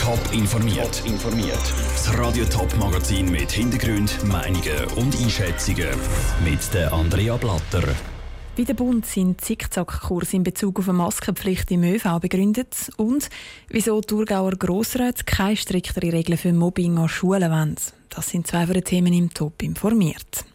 Top informiert. informiert. Das Radio Top Magazin mit Hintergrund, Meinungen und Einschätzungen mit der Andrea Blatter. Wie der Bund seinen Zickzackkurs in Bezug auf eine Maskenpflicht im ÖV begründet und wieso Thurgauer Grossräte keine striktere Regeln für Mobbing an Schulen wollen. Das sind zwei von den Themen im Top informiert.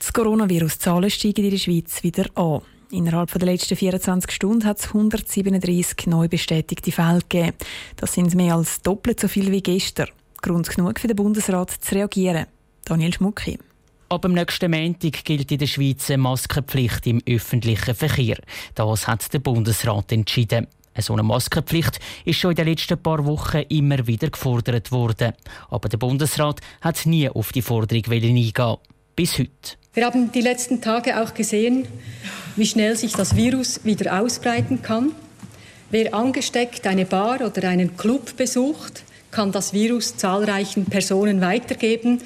Die Coronavirus-Zahlen steigen in der Schweiz wieder an. Innerhalb der letzten 24 Stunden hat es 137 neu bestätigte Fälle gegeben. Das sind mehr als doppelt so viel wie gestern. Grund genug für den Bundesrat zu reagieren. Daniel Schmucki. Ab dem nächsten Montag gilt in der Schweiz eine Maskenpflicht im öffentlichen Verkehr. Das hat der Bundesrat entschieden. So eine Maskenpflicht ist schon in den letzten paar Wochen immer wieder gefordert worden. Aber der Bundesrat hat nie auf die Forderung eingehen Bis heute. Wir haben die letzten Tage auch gesehen, wie schnell sich das Virus wieder ausbreiten kann. Wer angesteckt eine Bar oder einen Club besucht, kann das Virus zahlreichen Personen weitergeben.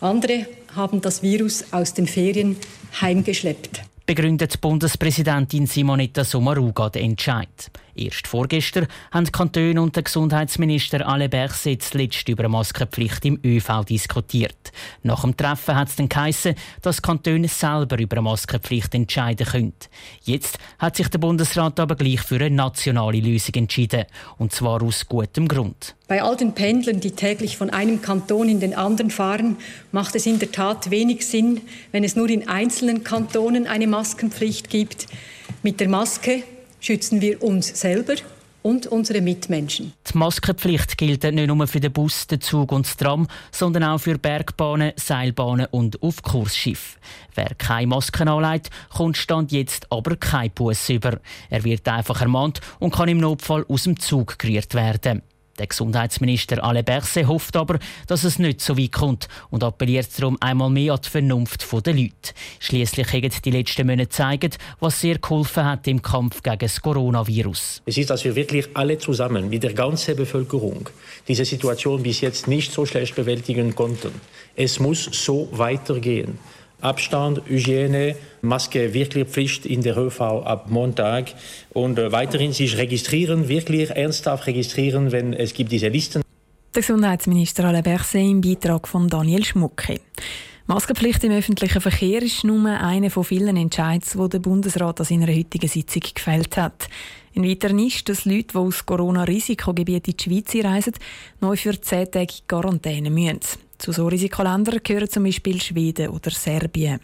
Andere haben das Virus aus den Ferien heimgeschleppt. Begründet Bundespräsidentin Simonetta Sommaruga den Entscheid. Erst vorgestern haben die Kantone und der Gesundheitsminister Alain Berset zuletzt über eine Maskenpflicht im ÖV diskutiert. Nach dem Treffen hat es dann geheissen, dass die Kantone selber über eine Maskenpflicht entscheiden können. Jetzt hat sich der Bundesrat aber gleich für eine nationale Lösung entschieden. Und zwar aus gutem Grund. Bei all den Pendlern, die täglich von einem Kanton in den anderen fahren, macht es in der Tat wenig Sinn, wenn es nur in einzelnen Kantonen eine Maskenpflicht gibt. Mit der Maske schützen wir uns selber und unsere Mitmenschen. Die Maskenpflicht gilt nicht nur für den Bus, den Zug und das Tram, sondern auch für Bergbahnen, Seilbahnen und Aufkursschiff. Wer keine Masken anlegt, kommt Stand jetzt aber kein Bus über. Er wird einfach ermahnt und kann im Notfall aus dem Zug gerührt werden. Der Gesundheitsminister Alain Berset hofft aber, dass es nicht so weit kommt und appelliert darum einmal mehr an die Vernunft der Leute. Schließlich haben die letzten Monate gezeigt, was sehr geholfen hat im Kampf gegen das Coronavirus. Es ist, dass wir wirklich alle zusammen mit der ganzen Bevölkerung diese Situation bis jetzt nicht so schlecht bewältigen konnten. Es muss so weitergehen. Abstand, Hygiene, Maske wirklich Pflicht in der ÖV ab Montag und äh, weiterhin sich registrieren, wirklich ernsthaft registrieren, wenn es gibt diese Listen. Der Gesundheitsminister Alain Berset im Beitrag von Daniel Schmucke. Maskenpflicht im öffentlichen Verkehr ist nur einer von vielen Entscheidungen, die der Bundesrat an seiner heutigen Sitzung gefällt hat. Ein weiterer ist, dass Leute, die aus Corona-Risikogebieten in die Schweiz reisen, neu für 10 Tage Quarantäne müssen. Zu so Risikoländern gehören zum Beispiel Schweden oder Serbien.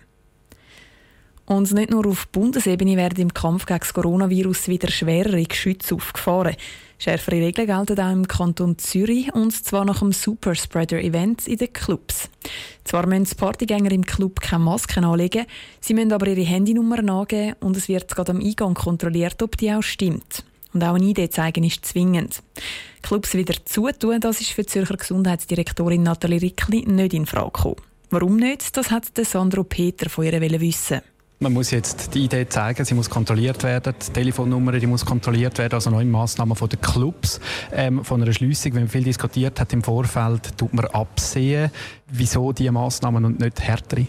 Und nicht nur auf Bundesebene werden im Kampf gegen das Coronavirus wieder schwerere Geschütze aufgefahren. Schärfere Regeln gelten auch im Kanton Zürich und zwar nach dem Superspreader-Event in den Clubs. Zwar müssen die Partygänger im Club keine Masken anlegen, sie müssen aber ihre Handynummern angeben und es wird gerade am Eingang kontrolliert, ob die auch stimmt. Und auch eine Idee zeigen ist zwingend. Clubs wieder zutun, das ist für die Zürcher Gesundheitsdirektorin Nathalie Rickli nicht in Frage gekommen. Warum nicht? Das hat Sandro Peter von ihr wissen. Man muss jetzt die Idee zeigen, sie muss kontrolliert werden, die Telefonnummer die muss kontrolliert werden, also neue Massnahmen von den Clubs, ähm, von einer Schließung. Wenn man viel diskutiert hat im Vorfeld, tut man absehen, wieso diese Massnahmen und nicht härtere.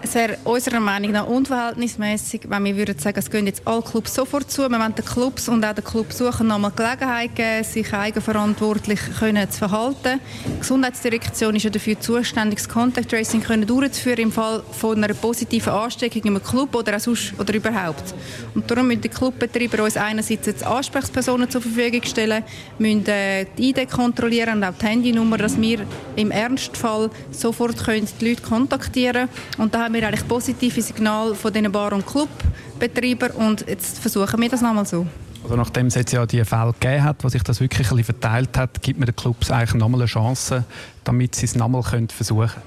Es wäre unserer Meinung nach unverhältnismäßig, wenn wir würden sagen, es gehen jetzt alle Clubs sofort zu. Wir wollen den Clubs und auch den Clubsuchern nochmal Gelegenheit geben, sich eigenverantwortlich können zu verhalten. Die Gesundheitsdirektion ist ja dafür zuständig, das Contact Tracing können durchzuführen im Fall von einer positiven Ansteckung im Club oder auch sonst oder überhaupt. Und darum müssen die Clubbetreiber uns einerseits jetzt Ansprechpersonen zur Verfügung stellen, müssen äh, die ID kontrollieren und auch die Handynummer, dass wir im Ernstfall sofort können die Leute kontaktieren können haben wir eigentlich positive Signale von diesen Bar- und Clubbetreibern und jetzt versuchen wir das nochmal so. Also nachdem es jetzt ja die Fälle gegeben hat, wo sich das wirklich ein bisschen verteilt hat, gibt man den Clubs eigentlich nochmal eine Chance, damit sie es nochmal versuchen können?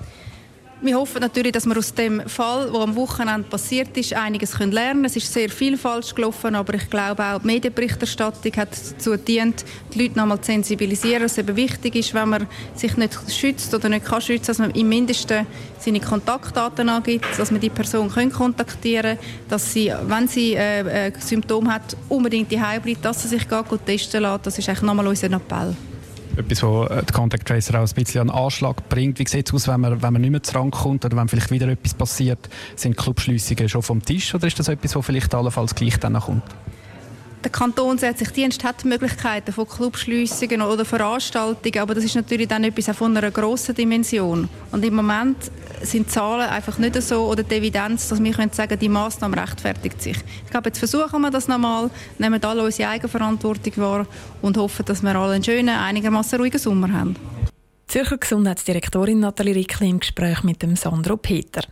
Wir hoffen natürlich, dass wir aus dem Fall, der am Wochenende passiert ist, einiges lernen können. Es ist sehr viel falsch gelaufen, aber ich glaube auch, die Medienberichterstattung hat dazu gedient, die Leute nochmal zu sensibilisieren, dass es eben wichtig ist, wenn man sich nicht schützt oder nicht kann schützen, dass man im Mindesten seine Kontaktdaten angibt, dass man die Person können kontaktieren kann, dass sie, wenn sie äh, äh, Symptome hat, unbedingt die bleibt, dass sie sich gut testen lässt. Das ist eigentlich nochmal unser Appell etwas, was äh, die Contact Tracer auch ein bisschen an Anschlag bringt. Wie sieht es aus, wenn man, wenn man nicht mehr zurückkommt oder wenn vielleicht wieder etwas passiert? Sind Clubschliessungen schon vom Tisch oder ist das etwas, was vielleicht allenfalls gleich dann kommt? Der Kantonsärztliche hat Möglichkeiten von Clubschliessungen oder Veranstaltungen, aber das ist natürlich dann etwas von einer grossen Dimension. Und im Moment sind die Zahlen einfach nicht so oder die Evidenz, dass wir können sagen die Massnahme rechtfertigt sich. Ich glaube, jetzt versuchen wir das nochmal, nehmen alle unsere Eigenverantwortung wahr und hoffen, dass wir alle einen schönen, einigermaßen ruhigen Sommer haben. Zürcher Gesundheitsdirektorin Nathalie Rickli im Gespräch mit dem Sandro Peter.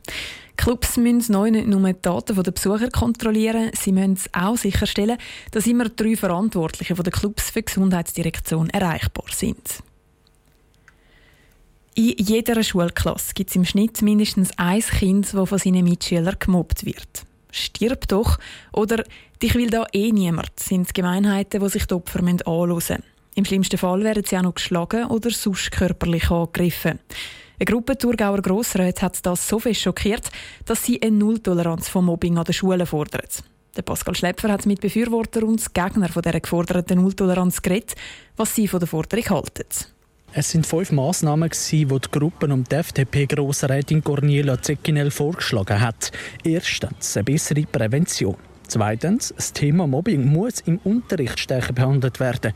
Clubs müssen neu nicht nur die Daten der Besucher kontrollieren, sie müssen auch sicherstellen, dass immer drei Verantwortliche der Clubs für die Gesundheitsdirektion erreichbar sind. In jeder Schulklasse gibt es im Schnitt mindestens ein Kind, das von seinen Mitschülern gemobbt wird. Stirb doch oder dich will da eh niemand, sind die Gemeinheiten, die sich die Opfer anschauen müssen. Im schlimmsten Fall werden sie auch noch geschlagen oder sonst körperlich angegriffen. Eine Gruppe Thurgauer Grossräte hat das so fest schockiert, dass sie eine Nulltoleranz von Mobbing an den Schulen fordert. Der Pascal Schlepfer hat mit Befürworter und Gegner von dieser geforderten Nulltoleranz geredet, was sie von der Forderung halten. Es sind fünf Massnahmen, die die Gruppe um die FDP-Grossrätin Cornelia Zeckinel vorgeschlagen hat. Erstens eine bessere Prävention. Zweitens, das Thema Mobbing muss im Unterricht stärker behandelt werden.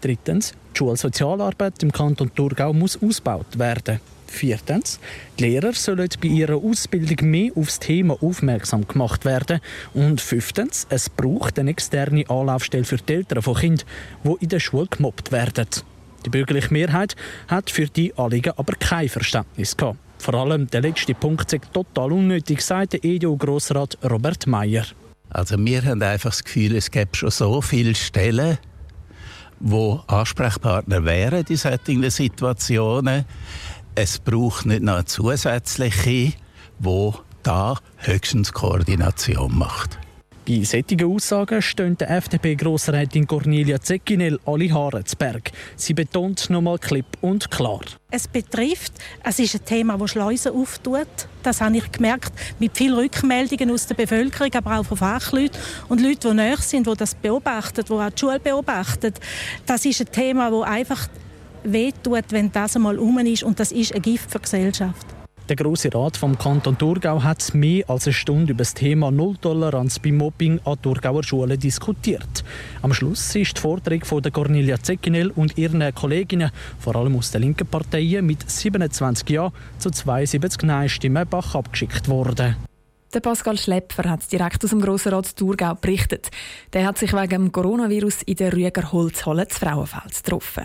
Drittens, die Schulsozialarbeit im Kanton Thurgau muss ausgebaut werden. Viertens, die Lehrer sollen bei ihrer Ausbildung mehr auf das Thema aufmerksam gemacht werden. Und fünftens, es braucht eine externe Anlaufstelle für die Eltern von Kindern, die in der Schule gemobbt werden. Die bürgerliche Mehrheit hat für die Anliegen aber kein Verständnis gehabt. Vor allem der letzte Punkt ist total unnötig, sagt der EDU-Grossrat Robert Meyer. Also wir haben einfach das Gefühl, es gibt schon so viele Stellen, wo Ansprechpartner wären in solchen Situationen. Es braucht nicht noch zusätzliche, wo da höchstens Koordination macht. Bei solchen Aussagen stehen der FDP-Grossrätin Cornelia Zeckinel alle Haare zu Berg. Sie betont nochmal klipp und klar. Es betrifft, es ist ein Thema, das Schleusen auftut. Das habe ich gemerkt mit vielen Rückmeldungen aus der Bevölkerung, aber auch von Fachleuten und Leuten, die näher sind, die das beobachten, die auch die Schule beobachten. Das ist ein Thema, das einfach wehtut, wenn das einmal um ist und das ist ein Gift für die Gesellschaft. Der Grosse Rat vom Kanton Thurgau hat mehr als eine Stunde über das Thema Nulltoleranz beim Mobbing an Thurgauer Schulen diskutiert. Am Schluss ist die Vortrag von der Cornelia Zeckinel und ihren Kolleginnen, vor allem aus den linken Parteien, mit 27 Ja zu 72 Nein-Stimmen Bach abgeschickt worden. Der Pascal Schlepfer hat direkt aus dem Grossen Rat Thurgau berichtet. Der hat sich wegen dem Coronavirus in der Rüger Holzhalle zu Frauenfeld getroffen.